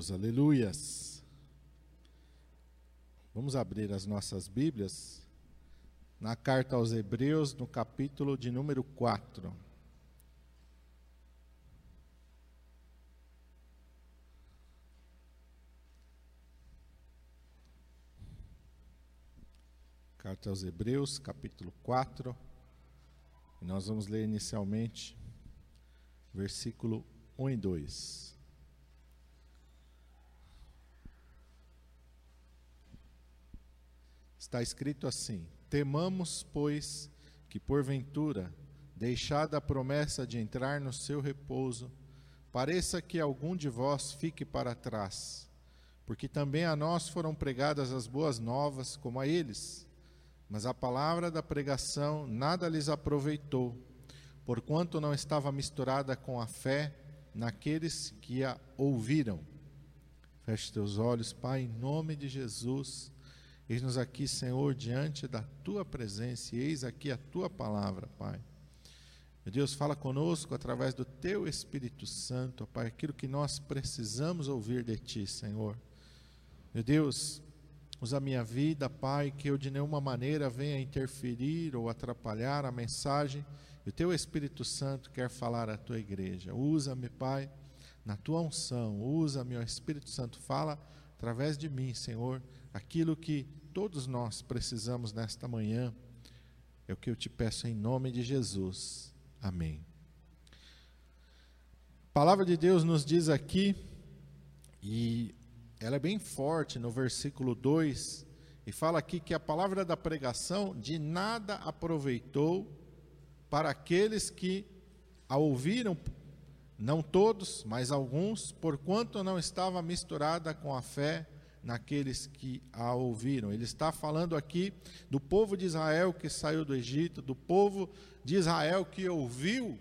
Deus, aleluias. Vamos abrir as nossas Bíblias na carta aos Hebreus, no capítulo de número 4. Carta aos Hebreus, capítulo 4. E nós vamos ler inicialmente versículo 1 e 2. Está escrito assim: Temamos, pois, que porventura, deixada a promessa de entrar no seu repouso, pareça que algum de vós fique para trás, porque também a nós foram pregadas as boas novas, como a eles. Mas a palavra da pregação nada lhes aproveitou, porquanto não estava misturada com a fé naqueles que a ouviram. Feche teus olhos, Pai, em nome de Jesus. Eis-nos aqui, Senhor, diante da tua presença, e eis aqui a tua palavra, Pai. Meu Deus, fala conosco através do teu Espírito Santo, Pai, aquilo que nós precisamos ouvir de ti, Senhor. Meu Deus, Usa a minha vida, Pai, que eu de nenhuma maneira venha interferir ou atrapalhar a mensagem. E o Teu Espírito Santo quer falar à Tua igreja. Usa-me, Pai, na Tua unção. Usa-me, ó Espírito Santo. Fala através de mim, Senhor, aquilo que todos nós precisamos nesta manhã. É o que eu te peço em nome de Jesus. Amém. A palavra de Deus nos diz aqui, e ela é bem forte no versículo 2, e fala aqui que a palavra da pregação de nada aproveitou para aqueles que a ouviram, não todos, mas alguns, porquanto não estava misturada com a fé naqueles que a ouviram. Ele está falando aqui do povo de Israel que saiu do Egito, do povo de Israel que ouviu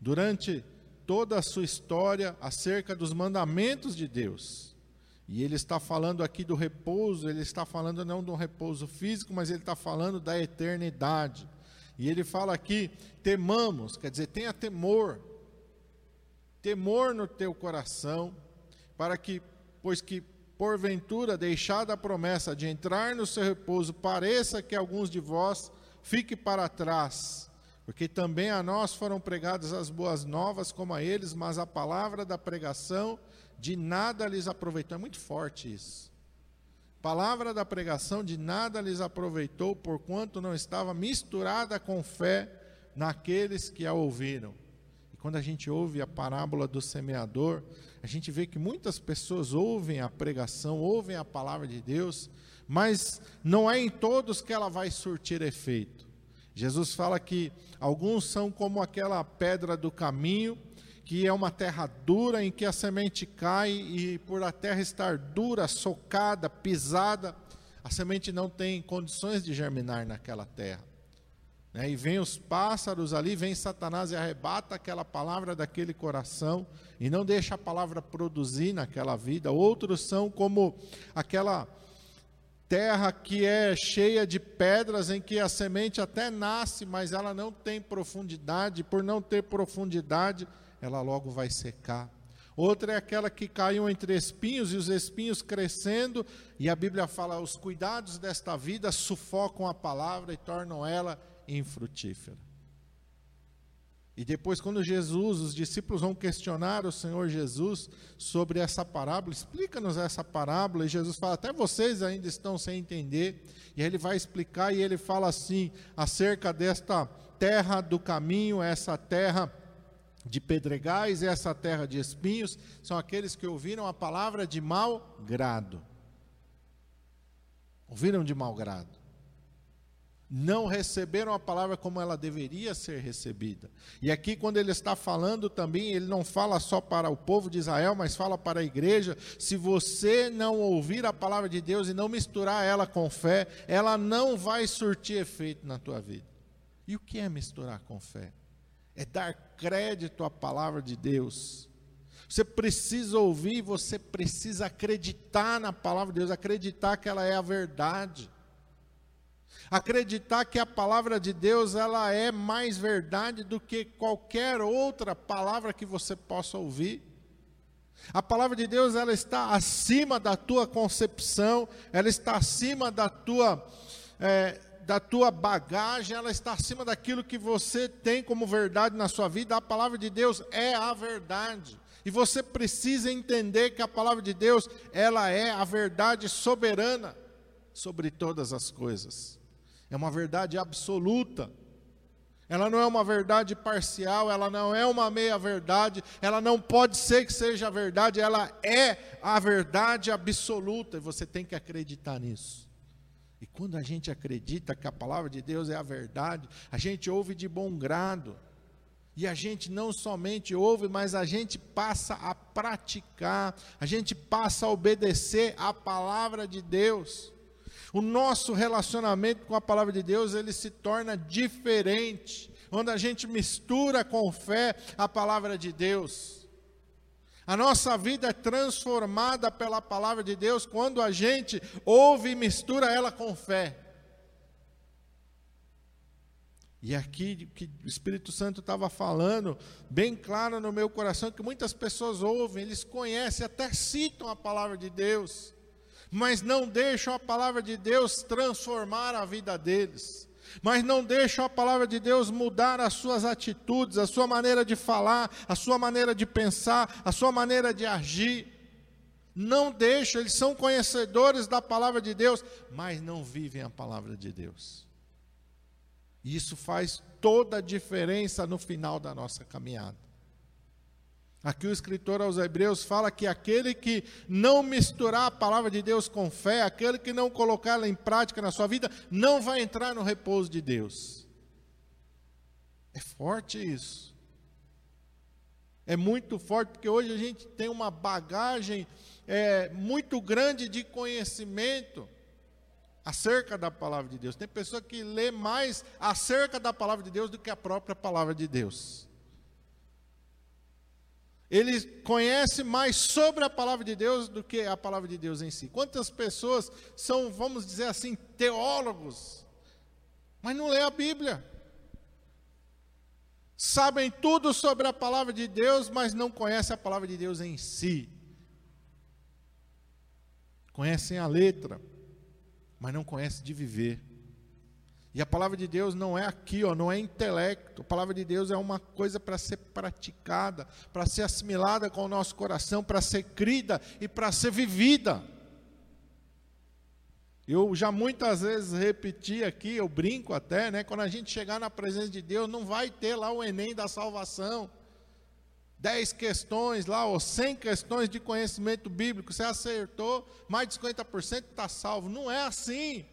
durante toda a sua história acerca dos mandamentos de Deus. E ele está falando aqui do repouso, ele está falando não um repouso físico, mas ele está falando da eternidade. E ele fala aqui: temamos, quer dizer, tenha temor, temor no teu coração, para que, pois que porventura deixada a promessa de entrar no seu repouso, pareça que alguns de vós fique para trás, porque também a nós foram pregadas as boas novas como a eles, mas a palavra da pregação de nada lhes aproveitou. É muito forte isso. Palavra da pregação de nada lhes aproveitou, porquanto não estava misturada com fé naqueles que a ouviram. E quando a gente ouve a parábola do semeador, a gente vê que muitas pessoas ouvem a pregação, ouvem a palavra de Deus, mas não é em todos que ela vai surtir efeito. Jesus fala que alguns são como aquela pedra do caminho que é uma terra dura em que a semente cai e por a terra estar dura, socada, pisada, a semente não tem condições de germinar naquela terra. Né? E vem os pássaros ali, vem Satanás e arrebata aquela palavra daquele coração e não deixa a palavra produzir naquela vida. Outros são como aquela terra que é cheia de pedras, em que a semente até nasce, mas ela não tem profundidade. Por não ter profundidade, ela logo vai secar. Outra é aquela que caiu entre espinhos e os espinhos crescendo, e a Bíblia fala: os cuidados desta vida sufocam a palavra e tornam ela infrutífera. E depois, quando Jesus, os discípulos vão questionar o Senhor Jesus sobre essa parábola, explica-nos essa parábola, e Jesus fala: até vocês ainda estão sem entender. E ele vai explicar, e ele fala assim, acerca desta terra do caminho, essa terra de pedregais essa terra de espinhos são aqueles que ouviram a palavra de mau grado. Ouviram de mau grado. Não receberam a palavra como ela deveria ser recebida. E aqui, quando ele está falando também, ele não fala só para o povo de Israel, mas fala para a igreja. Se você não ouvir a palavra de Deus e não misturar ela com fé, ela não vai surtir efeito na tua vida. E o que é misturar com fé? é dar crédito à palavra de Deus. Você precisa ouvir, você precisa acreditar na palavra de Deus, acreditar que ela é a verdade. Acreditar que a palavra de Deus ela é mais verdade do que qualquer outra palavra que você possa ouvir. A palavra de Deus ela está acima da tua concepção, ela está acima da tua é, da tua bagagem, ela está acima daquilo que você tem como verdade na sua vida. A palavra de Deus é a verdade. E você precisa entender que a palavra de Deus, ela é a verdade soberana sobre todas as coisas. É uma verdade absoluta. Ela não é uma verdade parcial, ela não é uma meia-verdade, ela não pode ser que seja a verdade, ela é a verdade absoluta e você tem que acreditar nisso. E quando a gente acredita que a palavra de Deus é a verdade, a gente ouve de bom grado. E a gente não somente ouve, mas a gente passa a praticar, a gente passa a obedecer a palavra de Deus. O nosso relacionamento com a palavra de Deus, ele se torna diferente, quando a gente mistura com fé a palavra de Deus. A nossa vida é transformada pela palavra de Deus quando a gente ouve e mistura ela com fé. E aqui que o Espírito Santo estava falando, bem claro no meu coração, que muitas pessoas ouvem, eles conhecem, até citam a palavra de Deus, mas não deixam a palavra de Deus transformar a vida deles mas não deixam a palavra de Deus mudar as suas atitudes, a sua maneira de falar, a sua maneira de pensar, a sua maneira de agir. Não deixam, eles são conhecedores da palavra de Deus, mas não vivem a palavra de Deus. Isso faz toda a diferença no final da nossa caminhada. Aqui o escritor aos Hebreus fala que aquele que não misturar a palavra de Deus com fé, aquele que não colocá-la em prática na sua vida, não vai entrar no repouso de Deus. É forte isso. É muito forte, porque hoje a gente tem uma bagagem é, muito grande de conhecimento acerca da palavra de Deus. Tem pessoa que lê mais acerca da palavra de Deus do que a própria palavra de Deus. Ele conhece mais sobre a palavra de Deus do que a palavra de Deus em si. Quantas pessoas são, vamos dizer assim, teólogos, mas não lê a Bíblia? Sabem tudo sobre a palavra de Deus, mas não conhecem a palavra de Deus em si. Conhecem a letra, mas não conhecem de viver. E a palavra de Deus não é aqui, ó, não é intelecto. A palavra de Deus é uma coisa para ser praticada, para ser assimilada com o nosso coração, para ser crida e para ser vivida. Eu já muitas vezes repeti aqui, eu brinco até, né? Quando a gente chegar na presença de Deus, não vai ter lá o Enem da salvação. Dez questões lá, ou cem questões de conhecimento bíblico, você acertou, mais de 50% está salvo. Não é assim.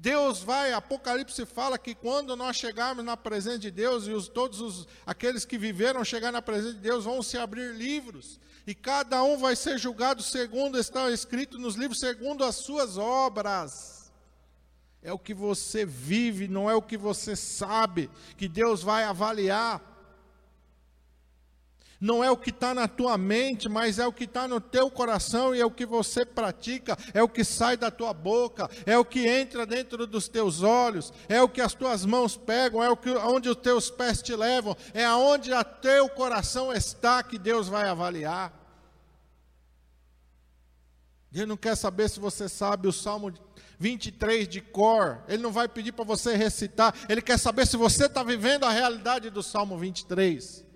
Deus vai, Apocalipse fala que quando nós chegarmos na presença de Deus e os, todos os, aqueles que viveram chegar na presença de Deus vão se abrir livros e cada um vai ser julgado segundo está escrito nos livros, segundo as suas obras. É o que você vive, não é o que você sabe, que Deus vai avaliar não é o que está na tua mente, mas é o que está no teu coração e é o que você pratica, é o que sai da tua boca, é o que entra dentro dos teus olhos, é o que as tuas mãos pegam, é o que onde os teus pés te levam, é aonde o teu coração está que Deus vai avaliar. Ele não quer saber se você sabe o Salmo 23 de cor, ele não vai pedir para você recitar, ele quer saber se você está vivendo a realidade do Salmo 23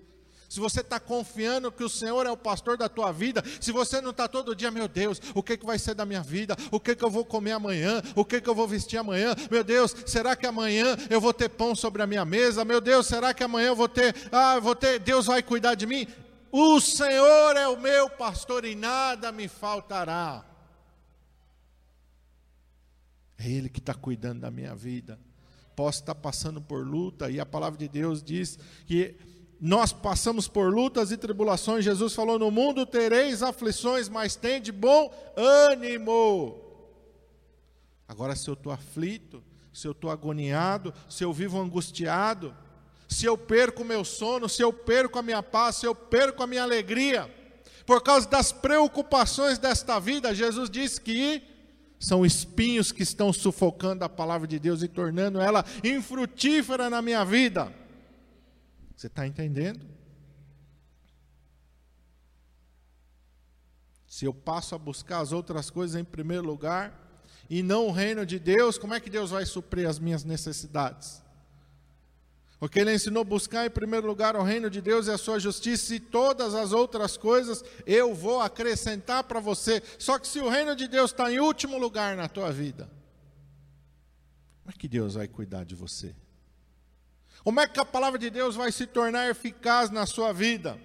se você está confiando que o Senhor é o pastor da tua vida, se você não está todo dia, meu Deus, o que, que vai ser da minha vida? O que, que eu vou comer amanhã? O que, que eu vou vestir amanhã? Meu Deus, será que amanhã eu vou ter pão sobre a minha mesa? Meu Deus, será que amanhã eu vou ter, ah, vou ter, Deus vai cuidar de mim? O Senhor é o meu pastor e nada me faltará. É Ele que está cuidando da minha vida. Posso estar passando por luta, e a palavra de Deus diz que nós passamos por lutas e tribulações. Jesus falou: No mundo tereis aflições, mas tem de bom ânimo. Agora, se eu estou aflito, se eu estou agoniado, se eu vivo angustiado, se eu perco o meu sono, se eu perco a minha paz, se eu perco a minha alegria, por causa das preocupações desta vida, Jesus disse que são espinhos que estão sufocando a palavra de Deus e tornando ela infrutífera na minha vida. Você está entendendo? Se eu passo a buscar as outras coisas em primeiro lugar e não o reino de Deus, como é que Deus vai suprir as minhas necessidades? Porque ele ensinou a buscar em primeiro lugar o reino de Deus e a sua justiça, e todas as outras coisas eu vou acrescentar para você. Só que se o reino de Deus está em último lugar na tua vida, como é que Deus vai cuidar de você? Como é que a palavra de Deus vai se tornar eficaz na sua vida?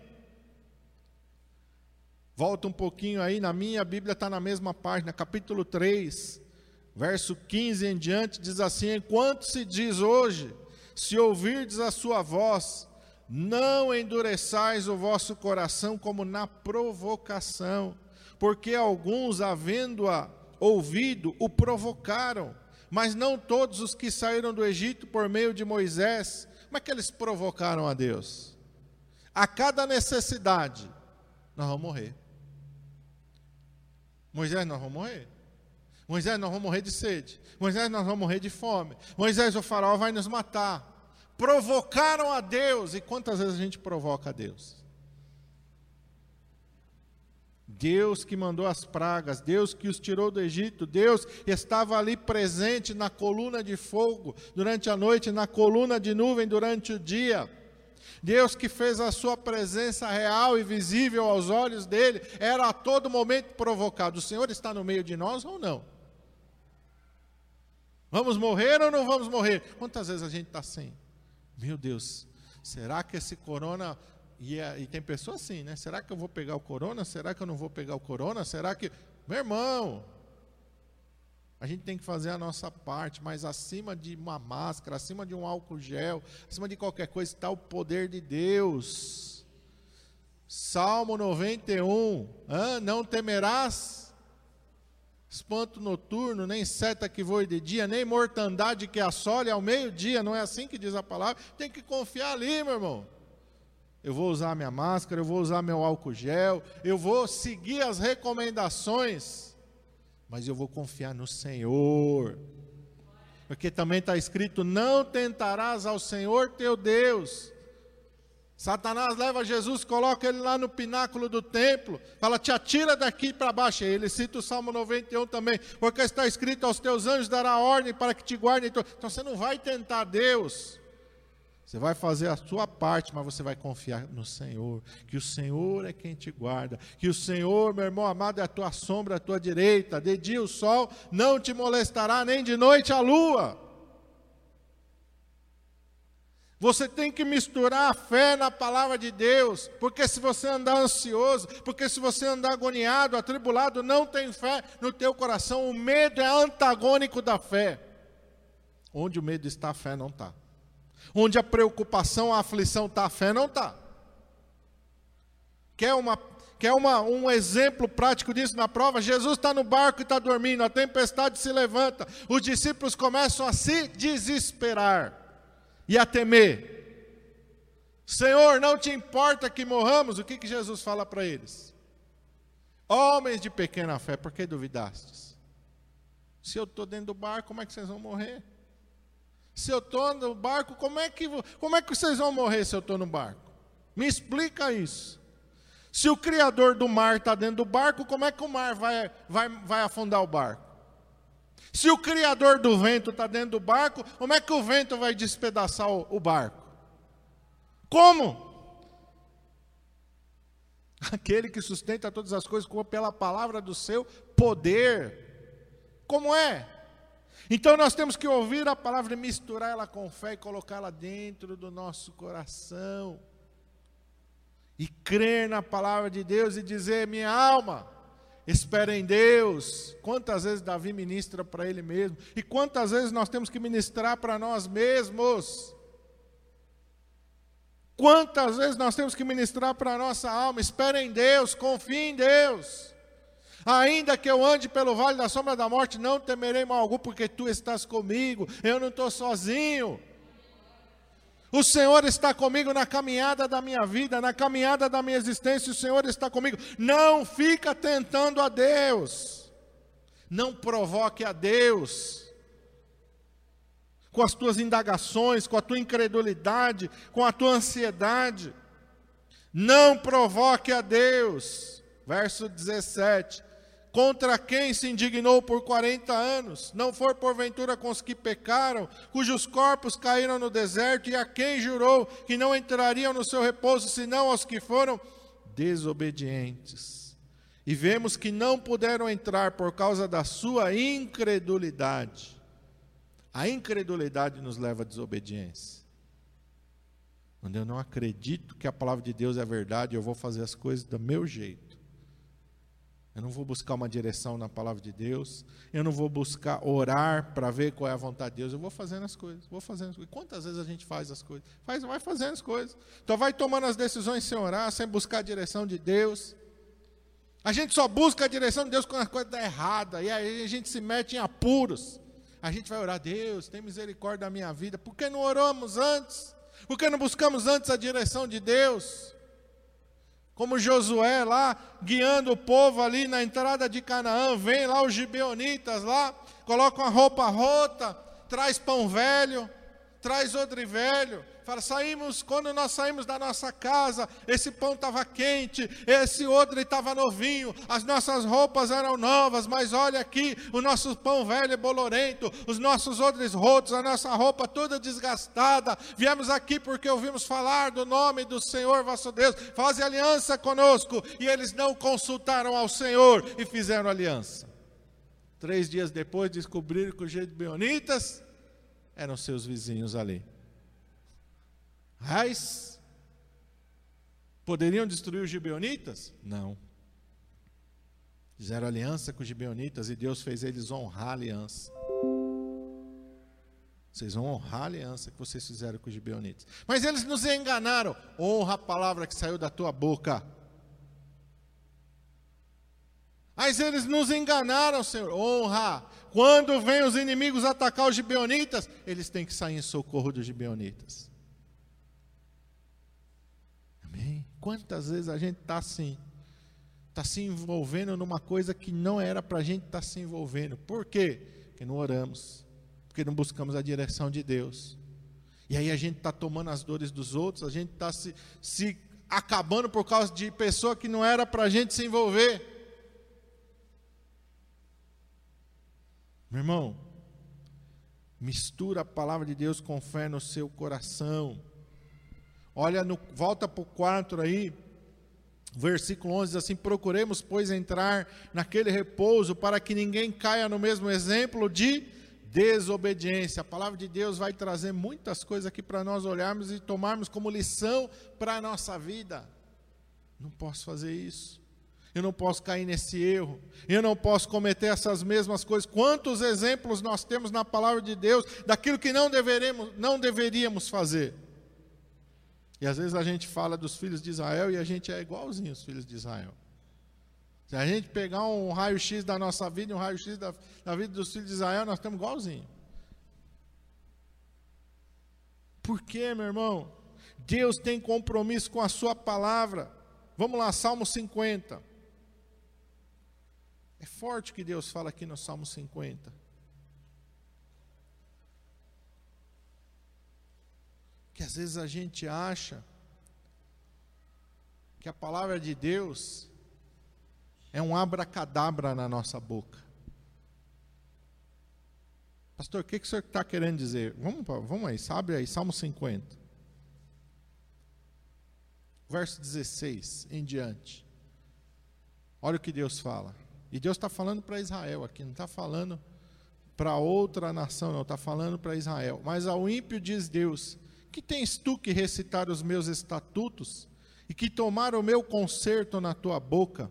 Volta um pouquinho aí, na minha Bíblia está na mesma página, capítulo 3, verso 15 em diante, diz assim: Enquanto se diz hoje, se ouvirdes a sua voz, não endureçais o vosso coração como na provocação, porque alguns, havendo-a ouvido, o provocaram, mas não todos os que saíram do Egito por meio de Moisés. Como é que eles provocaram a Deus? A cada necessidade, nós vamos morrer. Moisés, nós vamos morrer. Moisés, nós vamos morrer de sede. Moisés, nós vamos morrer de fome. Moisés, o faraó vai nos matar. Provocaram a Deus. E quantas vezes a gente provoca a Deus? Deus que mandou as pragas, Deus que os tirou do Egito, Deus estava ali presente na coluna de fogo durante a noite, na coluna de nuvem durante o dia. Deus que fez a sua presença real e visível aos olhos dele, era a todo momento provocado. O Senhor está no meio de nós ou não? Vamos morrer ou não vamos morrer? Quantas vezes a gente está assim? Meu Deus, será que esse corona. E, é, e tem pessoas assim, né? Será que eu vou pegar o corona? Será que eu não vou pegar o corona? Será que. Meu irmão, a gente tem que fazer a nossa parte, mas acima de uma máscara, acima de um álcool gel, acima de qualquer coisa está o poder de Deus. Salmo 91, ah, não temerás espanto noturno, nem seta que voe de dia, nem mortandade que assole ao meio-dia, não é assim que diz a palavra? Tem que confiar ali, meu irmão. Eu vou usar minha máscara, eu vou usar meu álcool gel, eu vou seguir as recomendações mas eu vou confiar no Senhor. Porque também está escrito: não tentarás ao Senhor teu Deus. Satanás leva Jesus, coloca ele lá no pináculo do templo, fala: te atira daqui para baixo. Ele cita o Salmo 91 também, porque está escrito: aos teus anjos dará ordem para que te guardem. Então você não vai tentar Deus. Você vai fazer a sua parte, mas você vai confiar no Senhor, que o Senhor é quem te guarda, que o Senhor, meu irmão amado, é a tua sombra, a tua direita, de dia o sol não te molestará, nem de noite a lua. Você tem que misturar a fé na palavra de Deus, porque se você andar ansioso, porque se você andar agoniado, atribulado, não tem fé no teu coração, o medo é antagônico da fé. Onde o medo está, a fé não está. Onde a preocupação, a aflição está, a fé não está. Quer, uma, quer uma, um exemplo prático disso na prova? Jesus está no barco e está dormindo, a tempestade se levanta, os discípulos começam a se desesperar e a temer. Senhor, não te importa que morramos? O que, que Jesus fala para eles? Homens de pequena fé, por que duvidastes? Se eu estou dentro do barco, como é que vocês vão morrer? Se eu estou no barco, como é, que, como é que vocês vão morrer se eu estou no barco? Me explica isso. Se o Criador do mar está dentro do barco, como é que o mar vai, vai, vai afundar o barco? Se o Criador do vento está dentro do barco, como é que o vento vai despedaçar o, o barco? Como? Aquele que sustenta todas as coisas pela palavra do seu poder. Como é? Então nós temos que ouvir a palavra e misturar ela com fé e colocá-la dentro do nosso coração. E crer na palavra de Deus e dizer: minha alma, espera em Deus. Quantas vezes Davi ministra para ele mesmo? E quantas vezes nós temos que ministrar para nós mesmos? Quantas vezes nós temos que ministrar para a nossa alma? Espera em Deus, confie em Deus. Ainda que eu ande pelo vale da sombra da morte, não temerei mal algum, porque tu estás comigo, eu não estou sozinho. O Senhor está comigo na caminhada da minha vida, na caminhada da minha existência, o Senhor está comigo. Não fica tentando a Deus, não provoque a Deus com as tuas indagações, com a tua incredulidade, com a tua ansiedade. Não provoque a Deus. Verso 17: Contra quem se indignou por 40 anos? Não for porventura com os que pecaram, cujos corpos caíram no deserto, e a quem jurou que não entrariam no seu repouso, senão aos que foram desobedientes. E vemos que não puderam entrar por causa da sua incredulidade. A incredulidade nos leva à desobediência. Quando eu não acredito que a palavra de Deus é verdade, eu vou fazer as coisas do meu jeito. Eu não vou buscar uma direção na palavra de Deus. Eu não vou buscar orar para ver qual é a vontade de Deus. Eu vou fazendo as coisas. Vou fazendo as coisas. Quantas vezes a gente faz as coisas? Faz, vai fazendo as coisas. Então vai tomando as decisões sem orar, sem buscar a direção de Deus. A gente só busca a direção de Deus quando a coisa está errada. E aí a gente se mete em apuros. A gente vai orar, Deus, tem misericórdia da minha vida. Por que não oramos antes? Por que não buscamos antes a direção de Deus? Como Josué lá, guiando o povo ali na entrada de Canaã, vem lá os gibeonitas lá, colocam a roupa rota, traz pão velho, traz odre velho, Fala, saímos, quando nós saímos da nossa casa, esse pão estava quente, esse odre estava novinho, as nossas roupas eram novas, mas olha aqui, o nosso pão velho é bolorento, os nossos odres rotos, a nossa roupa toda desgastada. Viemos aqui porque ouvimos falar do nome do Senhor vosso Deus, faz aliança conosco. E eles não consultaram ao Senhor e fizeram aliança. Três dias depois descobriram que os Gebeonitas eram seus vizinhos ali. Mas poderiam destruir os gibeonitas? Não. Fizeram aliança com os gibeonitas e Deus fez eles honrar a aliança. Vocês vão honrar a aliança que vocês fizeram com os gibeonitas. Mas eles nos enganaram. Honra a palavra que saiu da tua boca. Mas eles nos enganaram, Senhor. Honra. Quando vem os inimigos atacar os gibeonitas, eles têm que sair em socorro dos gibeonitas. Amém? Quantas vezes a gente está assim, está se envolvendo numa coisa que não era para a gente estar tá se envolvendo. Por quê? Porque não oramos, porque não buscamos a direção de Deus. E aí a gente está tomando as dores dos outros, a gente está se, se acabando por causa de pessoa que não era para a gente se envolver. Meu irmão, mistura a palavra de Deus com fé no seu coração. Olha, no, volta para o 4 aí, versículo 11 diz assim: Procuremos, pois, entrar naquele repouso para que ninguém caia no mesmo exemplo de desobediência. A palavra de Deus vai trazer muitas coisas aqui para nós olharmos e tomarmos como lição para a nossa vida. Não posso fazer isso. Eu não posso cair nesse erro. Eu não posso cometer essas mesmas coisas. Quantos exemplos nós temos na palavra de Deus daquilo que não deveremos, não deveríamos fazer? E às vezes a gente fala dos filhos de Israel e a gente é igualzinho os filhos de Israel. Se a gente pegar um raio-x da nossa vida e um raio-x da, da vida dos filhos de Israel, nós estamos igualzinho. Por quê, meu irmão? Deus tem compromisso com a sua palavra. Vamos lá, Salmo 50. É forte o que Deus fala aqui no Salmo 50. Que às vezes a gente acha que a palavra de Deus é um abracadabra na nossa boca. Pastor, o que, que o senhor está querendo dizer? Vamos, vamos aí, sabe aí, Salmo 50. Verso 16 em diante. Olha o que Deus fala. E Deus está falando para Israel aqui, não está falando para outra nação, não, está falando para Israel. Mas ao ímpio diz Deus: que tens tu que recitar os meus estatutos e que tomar o meu conserto na tua boca?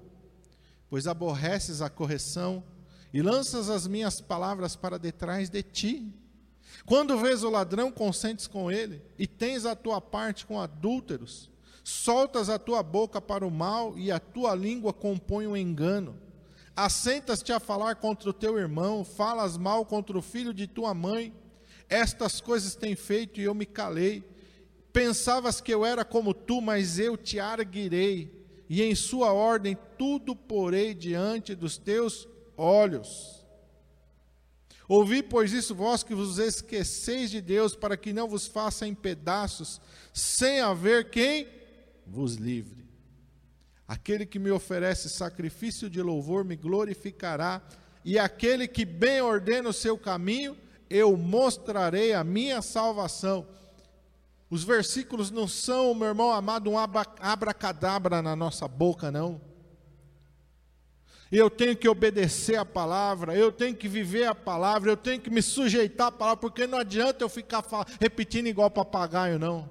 Pois aborreces a correção e lanças as minhas palavras para detrás de ti. Quando vês o ladrão, consentes com ele, e tens a tua parte com adúlteros, soltas a tua boca para o mal, e a tua língua compõe o um engano. Assentas-te a falar contra o teu irmão, falas mal contra o filho de tua mãe, estas coisas tem feito e eu me calei. Pensavas que eu era como tu, mas eu te arguirei, e em sua ordem tudo porei diante dos teus olhos. Ouvi, pois, isso vós que vos esqueceis de Deus, para que não vos faça em pedaços, sem haver quem vos livre. Aquele que me oferece sacrifício de louvor me glorificará, e aquele que bem ordena o seu caminho, eu mostrarei a minha salvação. Os versículos não são, meu irmão amado, um abracadabra na nossa boca, não. Eu tenho que obedecer a palavra, eu tenho que viver a palavra, eu tenho que me sujeitar à palavra, porque não adianta eu ficar repetindo igual papagaio, não.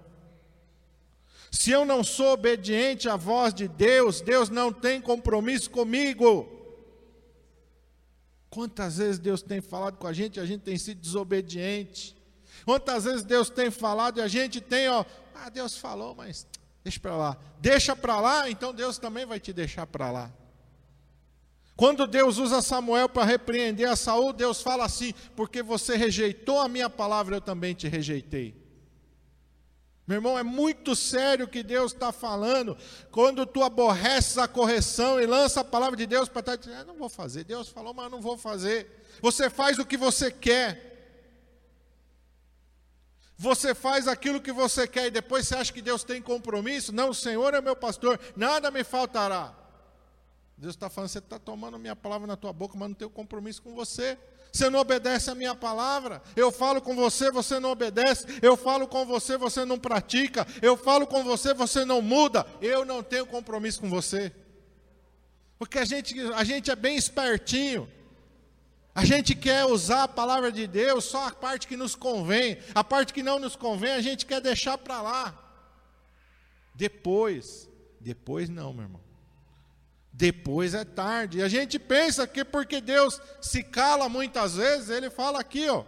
Se eu não sou obediente à voz de Deus, Deus não tem compromisso comigo. Quantas vezes Deus tem falado com a gente e a gente tem sido desobediente? Quantas vezes Deus tem falado e a gente tem, ó, ah, Deus falou, mas deixa para lá. Deixa para lá, então Deus também vai te deixar para lá. Quando Deus usa Samuel para repreender a Saul, Deus fala assim: porque você rejeitou a minha palavra, eu também te rejeitei. Meu irmão, é muito sério o que Deus está falando. Quando tu aborreces a correção e lança a palavra de Deus para trás, ah, não vou fazer. Deus falou, mas não vou fazer. Você faz o que você quer. Você faz aquilo que você quer e depois você acha que Deus tem compromisso? Não, o Senhor é meu pastor, nada me faltará. Deus está falando, você está tomando minha palavra na tua boca, mas não tem compromisso com você. Você não obedece a minha palavra. Eu falo com você, você não obedece. Eu falo com você, você não pratica. Eu falo com você, você não muda. Eu não tenho compromisso com você. Porque a gente, a gente é bem espertinho. A gente quer usar a palavra de Deus só a parte que nos convém. A parte que não nos convém, a gente quer deixar para lá. Depois, depois não, meu irmão depois é tarde. E a gente pensa que porque Deus se cala muitas vezes, ele fala aqui, ó.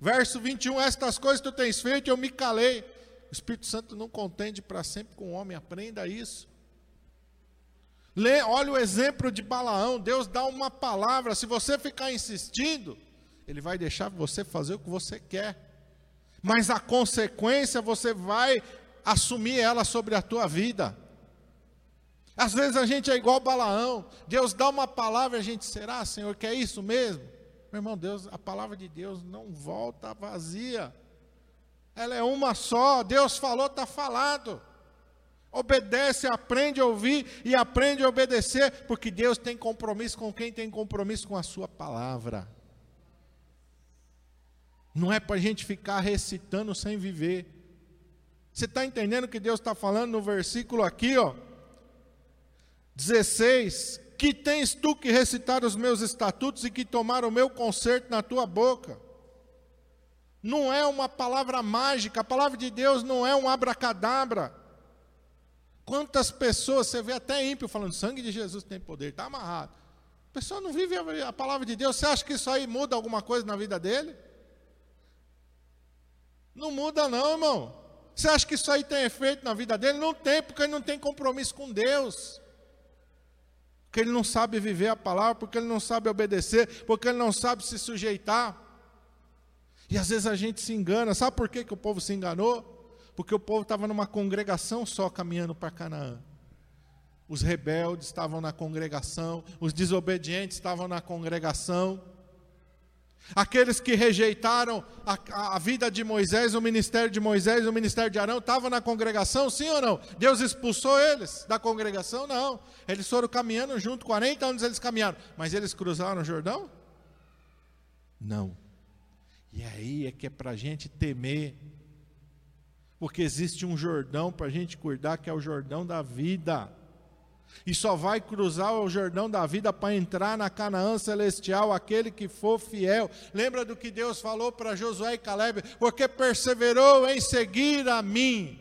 Verso 21, estas coisas tu tens feito, eu me calei. O Espírito Santo não contende para sempre com o homem, aprenda isso. Lê, olha o exemplo de Balaão, Deus dá uma palavra, se você ficar insistindo, ele vai deixar você fazer o que você quer. Mas a consequência você vai assumir ela sobre a tua vida. Às vezes a gente é igual Balaão. Deus dá uma palavra e a gente, será, Senhor, que é isso mesmo? Meu irmão, Deus, a palavra de Deus não volta vazia. Ela é uma só. Deus falou, está falado. Obedece, aprende a ouvir e aprende a obedecer, porque Deus tem compromisso com quem tem compromisso com a sua palavra. Não é para a gente ficar recitando sem viver. Você está entendendo o que Deus está falando no versículo aqui, ó? 16: Que tens tu que recitar os meus estatutos e que tomar o meu conserto na tua boca? Não é uma palavra mágica, a palavra de Deus não é um abracadabra. Quantas pessoas, você vê até ímpio falando, sangue de Jesus tem poder, está amarrado. A pessoa não vive a palavra de Deus, você acha que isso aí muda alguma coisa na vida dele? Não muda não, irmão. Você acha que isso aí tem efeito na vida dele? Não tem, porque ele não tem compromisso com Deus porque ele não sabe viver a palavra, porque ele não sabe obedecer, porque ele não sabe se sujeitar. E às vezes a gente se engana. Sabe por que, que o povo se enganou? Porque o povo estava numa congregação só caminhando para Canaã. Os rebeldes estavam na congregação, os desobedientes estavam na congregação. Aqueles que rejeitaram a, a, vida de Moisés, o ministério de Moisés, o ministério de Arão, estavam na congregação, sim ou não? Deus expulsou eles da congregação? Não. Eles foram caminhando junto, 40 anos eles caminharam. Mas eles cruzaram o Jordão? Não. E aí é que é para a gente temer. Porque existe um Jordão para a gente cuidar, que é o Jordão da vida e só vai cruzar o Jordão da vida para entrar na Canaã celestial aquele que for fiel. Lembra do que Deus falou para Josué e Caleb? Porque perseverou em seguir a mim.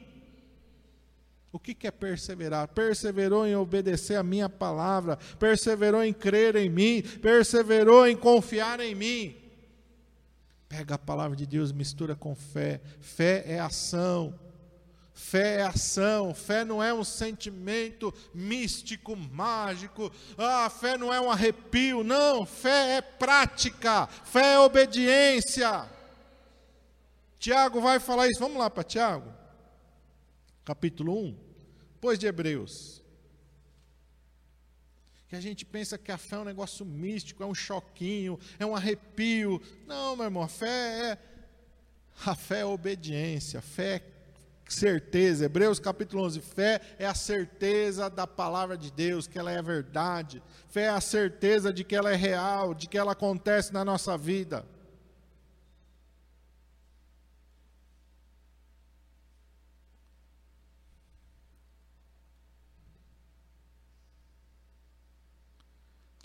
O que, que é perseverar? Perseverou em obedecer a minha palavra, perseverou em crer em mim, perseverou em confiar em mim. Pega a palavra de Deus, mistura com fé. Fé é ação. Fé é ação, fé não é um sentimento místico, mágico, ah, fé não é um arrepio, não, fé é prática, fé é obediência. Tiago vai falar isso, vamos lá para Tiago, capítulo 1, depois de Hebreus. Que a gente pensa que a fé é um negócio místico, é um choquinho, é um arrepio. Não, meu irmão, a fé é. A fé é obediência, a fé é certeza. Hebreus capítulo 11: fé é a certeza da palavra de Deus, que ela é verdade. Fé é a certeza de que ela é real, de que ela acontece na nossa vida.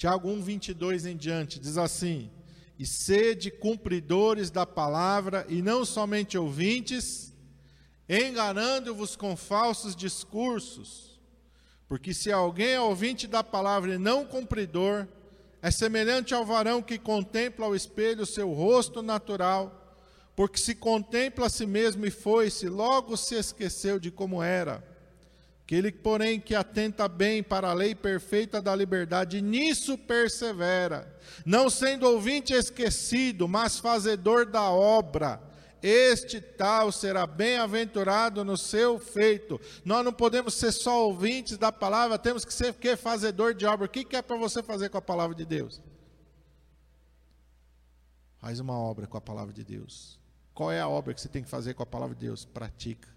Tiago 1, 22 em diante, diz assim: E sede cumpridores da palavra, e não somente ouvintes, enganando-vos com falsos discursos. Porque se alguém é ouvinte da palavra e não cumpridor, é semelhante ao varão que contempla ao espelho seu rosto natural, porque se contempla a si mesmo e foi-se, logo se esqueceu de como era. Aquele, porém, que atenta bem para a lei perfeita da liberdade, nisso persevera, não sendo ouvinte esquecido, mas fazedor da obra, este tal será bem-aventurado no seu feito. Nós não podemos ser só ouvintes da palavra, temos que ser que fazedor de obra. O que é para você fazer com a palavra de Deus? Faz uma obra com a palavra de Deus. Qual é a obra que você tem que fazer com a palavra de Deus? Pratica,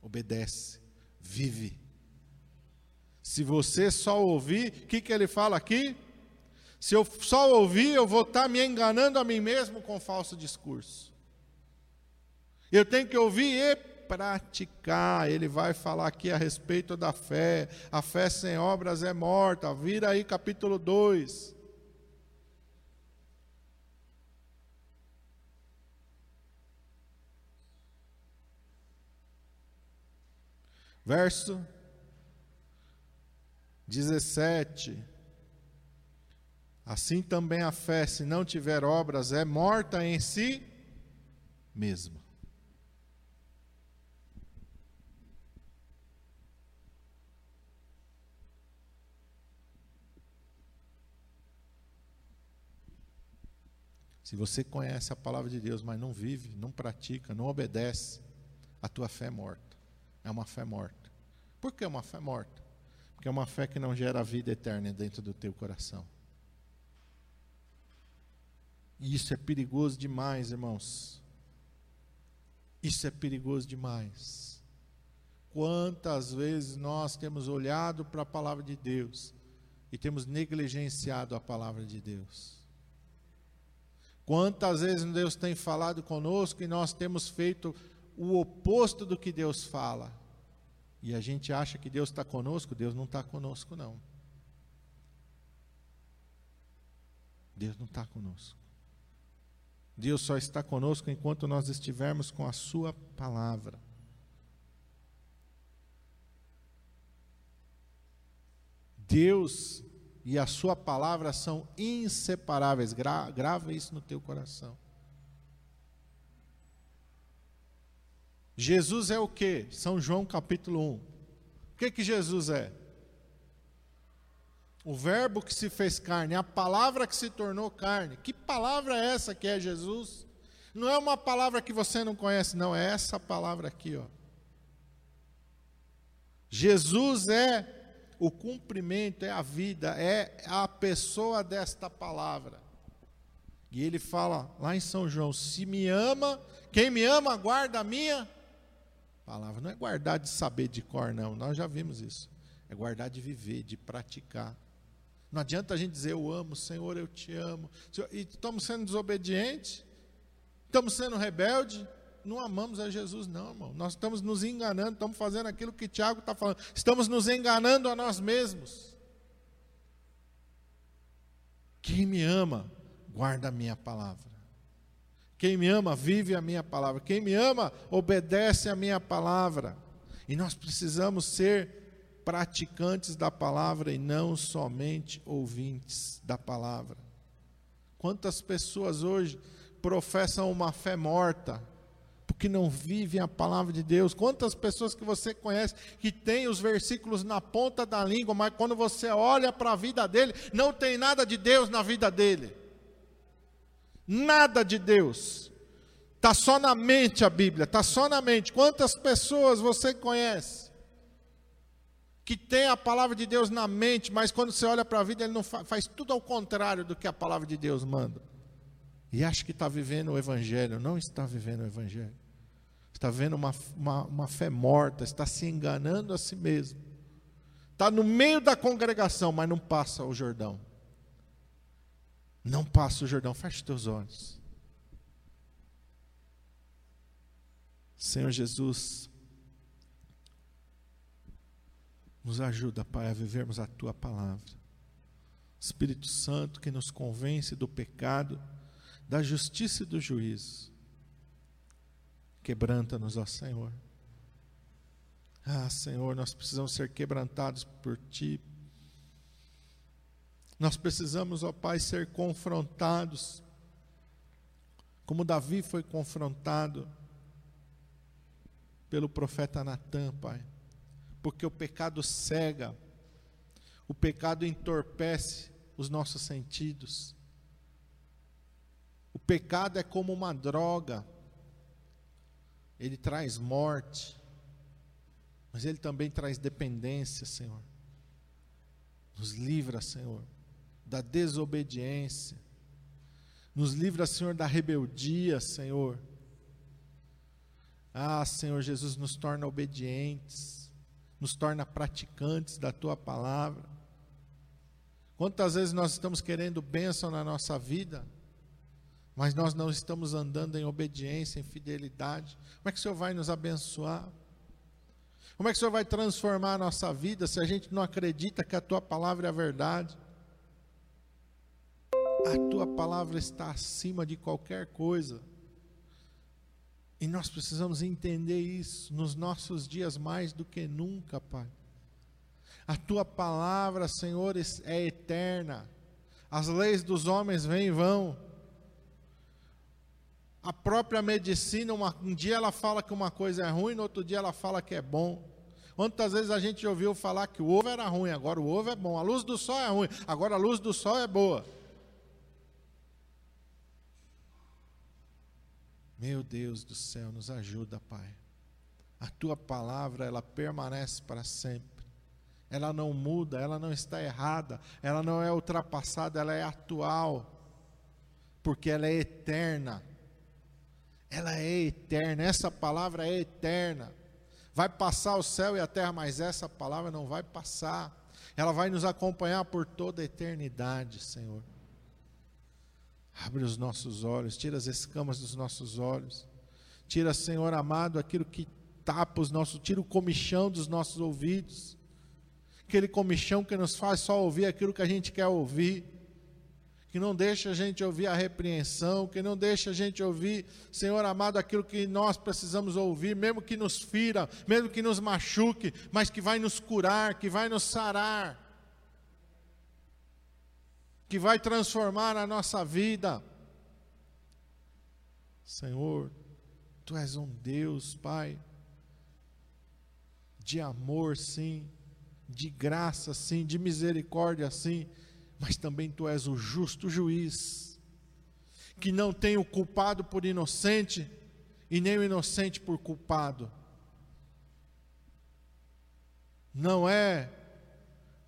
obedece, vive. Se você só ouvir, o que, que ele fala aqui? Se eu só ouvir, eu vou estar me enganando a mim mesmo com falso discurso. Eu tenho que ouvir e praticar. Ele vai falar aqui a respeito da fé. A fé sem obras é morta. Vira aí capítulo 2. Verso 17. Assim também a fé, se não tiver obras, é morta em si mesma. Se você conhece a palavra de Deus, mas não vive, não pratica, não obedece, a tua fé é morta. É uma fé morta. Por que uma fé morta? Porque é uma fé que não gera vida eterna dentro do teu coração. E isso é perigoso demais, irmãos. Isso é perigoso demais. Quantas vezes nós temos olhado para a palavra de Deus e temos negligenciado a palavra de Deus? Quantas vezes Deus tem falado conosco e nós temos feito o oposto do que Deus fala? e a gente acha que Deus está conosco, Deus não está conosco, não. Deus não está conosco. Deus só está conosco enquanto nós estivermos com a Sua palavra. Deus e a Sua palavra são inseparáveis. Gra grava isso no teu coração. Jesus é o que? São João capítulo 1. O que que Jesus é? O verbo que se fez carne, a palavra que se tornou carne. Que palavra é essa que é Jesus? Não é uma palavra que você não conhece, não, é essa palavra aqui, ó. Jesus é o cumprimento, é a vida, é a pessoa desta palavra. E ele fala lá em São João: se me ama, quem me ama, guarda a minha palavra. Não é guardar de saber de cor, não. Nós já vimos isso. É guardar de viver, de praticar. Não adianta a gente dizer eu amo, Senhor, eu te amo. E estamos sendo desobedientes, estamos sendo rebeldes. Não amamos a Jesus, não, irmão. Nós estamos nos enganando, estamos fazendo aquilo que Tiago está falando. Estamos nos enganando a nós mesmos. Quem me ama, guarda a minha palavra. Quem me ama, vive a minha palavra. Quem me ama, obedece a minha palavra. E nós precisamos ser praticantes da palavra e não somente ouvintes da palavra. Quantas pessoas hoje professam uma fé morta, porque não vivem a palavra de Deus? Quantas pessoas que você conhece que tem os versículos na ponta da língua, mas quando você olha para a vida dele, não tem nada de Deus na vida dele nada de Deus. Está só na mente a Bíblia, está só na mente. Quantas pessoas você conhece que tem a palavra de Deus na mente, mas quando você olha para a vida, ele não faz tudo ao contrário do que a palavra de Deus manda. E acha que está vivendo o Evangelho, não está vivendo o Evangelho. Está vendo uma, uma, uma fé morta, está se enganando a si mesmo. Está no meio da congregação, mas não passa o Jordão. Não passa o Jordão, feche teus olhos. Senhor Jesus, nos ajuda, Pai, a vivermos a tua palavra. Espírito Santo que nos convence do pecado, da justiça e do juízo. Quebranta-nos, ó Senhor. Ah, Senhor, nós precisamos ser quebrantados por Ti. Nós precisamos, ó Pai, ser confrontados, como Davi foi confrontado pelo profeta Natan, Pai, porque o pecado cega, o pecado entorpece os nossos sentidos. O pecado é como uma droga, ele traz morte, mas ele também traz dependência, Senhor. Nos livra, Senhor, da desobediência. Nos livra, Senhor, da rebeldia, Senhor. Ah, Senhor Jesus, nos torna obedientes, nos torna praticantes da tua palavra. Quantas vezes nós estamos querendo bênção na nossa vida, mas nós não estamos andando em obediência, em fidelidade. Como é que o Senhor vai nos abençoar? Como é que o Senhor vai transformar a nossa vida se a gente não acredita que a tua palavra é a verdade? A tua palavra está acima de qualquer coisa. E nós precisamos entender isso nos nossos dias mais do que nunca, Pai. A tua palavra, Senhor, é eterna. As leis dos homens vêm e vão. A própria medicina, uma, um dia ela fala que uma coisa é ruim, no outro dia ela fala que é bom. Quantas vezes a gente ouviu falar que o ovo era ruim, agora o ovo é bom. A luz do sol é ruim, agora a luz do sol é boa. Meu Deus do céu, nos ajuda, Pai. A tua palavra, ela permanece para sempre. Ela não muda, ela não está errada, ela não é ultrapassada, ela é atual. Porque ela é eterna. Ela é eterna, essa palavra é eterna. Vai passar o céu e a terra, mas essa palavra não vai passar. Ela vai nos acompanhar por toda a eternidade, Senhor. Abre os nossos olhos, tira as escamas dos nossos olhos. Tira, Senhor amado, aquilo que tapa os nossos, tira o comichão dos nossos ouvidos. Aquele comichão que nos faz só ouvir aquilo que a gente quer ouvir. Que não deixa a gente ouvir a repreensão, que não deixa a gente ouvir, Senhor amado, aquilo que nós precisamos ouvir, mesmo que nos fira, mesmo que nos machuque, mas que vai nos curar, que vai nos sarar que vai transformar a nossa vida. Senhor, Tu és um Deus, Pai, de amor, sim, de graça, sim, de misericórdia, sim, mas também Tu és o justo juiz, que não tem o culpado por inocente e nem o inocente por culpado. Não é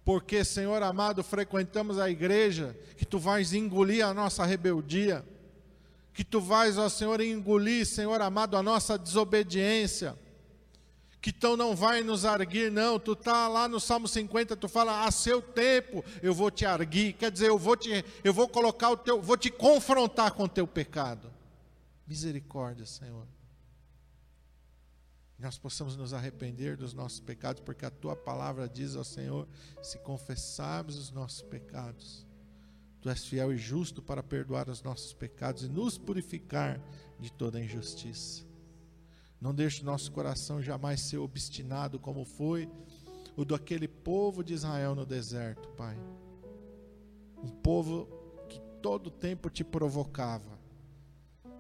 porque, Senhor amado, frequentamos a igreja, que tu vais engolir a nossa rebeldia, que tu vais, ó Senhor, engolir, Senhor amado, a nossa desobediência, que tu não vai nos arguir, não, tu está lá no Salmo 50, tu fala, a seu tempo eu vou te arguir, quer dizer, eu vou te, eu vou colocar o teu, vou te confrontar com o teu pecado. Misericórdia, Senhor nós possamos nos arrepender dos nossos pecados, porque a tua palavra diz ao Senhor: se confessarmos os nossos pecados, tu és fiel e justo para perdoar os nossos pecados e nos purificar de toda injustiça. Não deixe nosso coração jamais ser obstinado como foi o daquele povo de Israel no deserto, Pai. Um povo que todo tempo te provocava.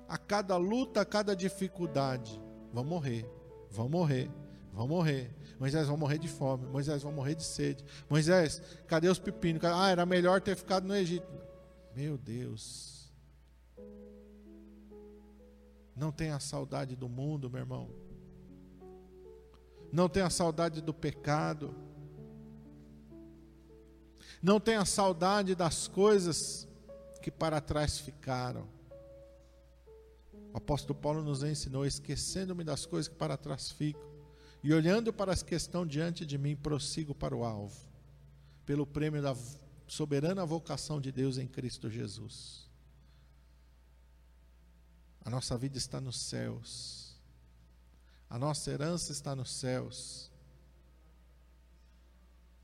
A cada luta, a cada dificuldade, vão morrer vão morrer, vão morrer. Moisés vão morrer de fome, Moisés vão morrer de sede. Moisés, cadê os pepinos? Ah, era melhor ter ficado no Egito. Meu Deus. Não tenha saudade do mundo, meu irmão. Não tenha saudade do pecado. Não tenha saudade das coisas que para trás ficaram. O apóstolo Paulo nos ensinou: esquecendo-me das coisas que para trás ficam, e olhando para as que estão diante de mim, prossigo para o alvo, pelo prêmio da soberana vocação de Deus em Cristo Jesus. A nossa vida está nos céus, a nossa herança está nos céus,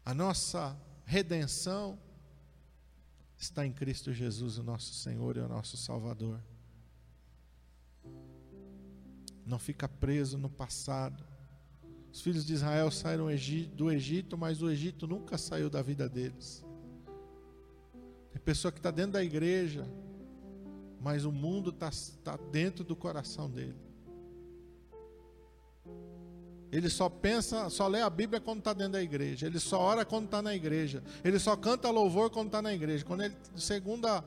a nossa redenção está em Cristo Jesus, o nosso Senhor e o nosso Salvador. Não fica preso no passado. Os filhos de Israel saíram do Egito, mas o Egito nunca saiu da vida deles. Tem pessoa que está dentro da igreja, mas o mundo está tá dentro do coração dele. Ele só pensa, só lê a Bíblia quando está dentro da igreja. Ele só ora quando está na igreja. Ele só canta louvor quando está na igreja. Quando ele, segunda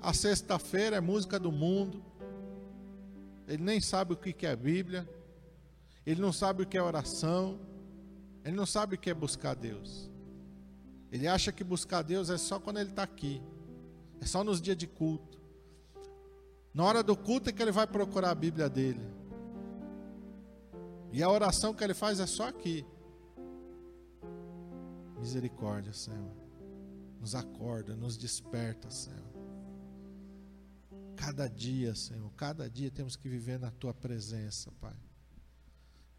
a sexta-feira é música do mundo. Ele nem sabe o que é Bíblia. Ele não sabe o que é oração. Ele não sabe o que é buscar Deus. Ele acha que buscar Deus é só quando ele está aqui. É só nos dias de culto. Na hora do culto é que ele vai procurar a Bíblia dele. E a oração que ele faz é só aqui. Misericórdia, Senhor. Nos acorda, nos desperta, Senhor. Cada dia, Senhor, cada dia temos que viver na tua presença, Pai.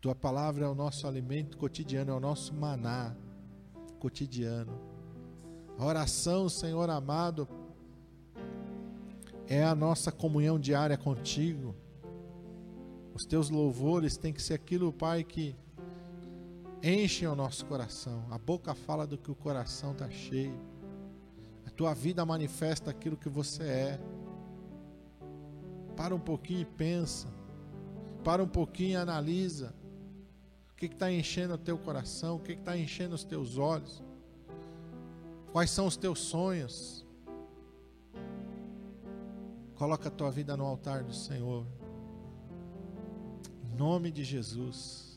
Tua palavra é o nosso alimento cotidiano, é o nosso maná cotidiano. A oração, Senhor amado, é a nossa comunhão diária contigo. Os teus louvores têm que ser aquilo, Pai, que enchem o nosso coração. A boca fala do que o coração está cheio. A tua vida manifesta aquilo que você é. Para um pouquinho e pensa. Para um pouquinho e analisa. O que está enchendo o teu coração? O que está enchendo os teus olhos? Quais são os teus sonhos? Coloca a tua vida no altar do Senhor. Em nome de Jesus.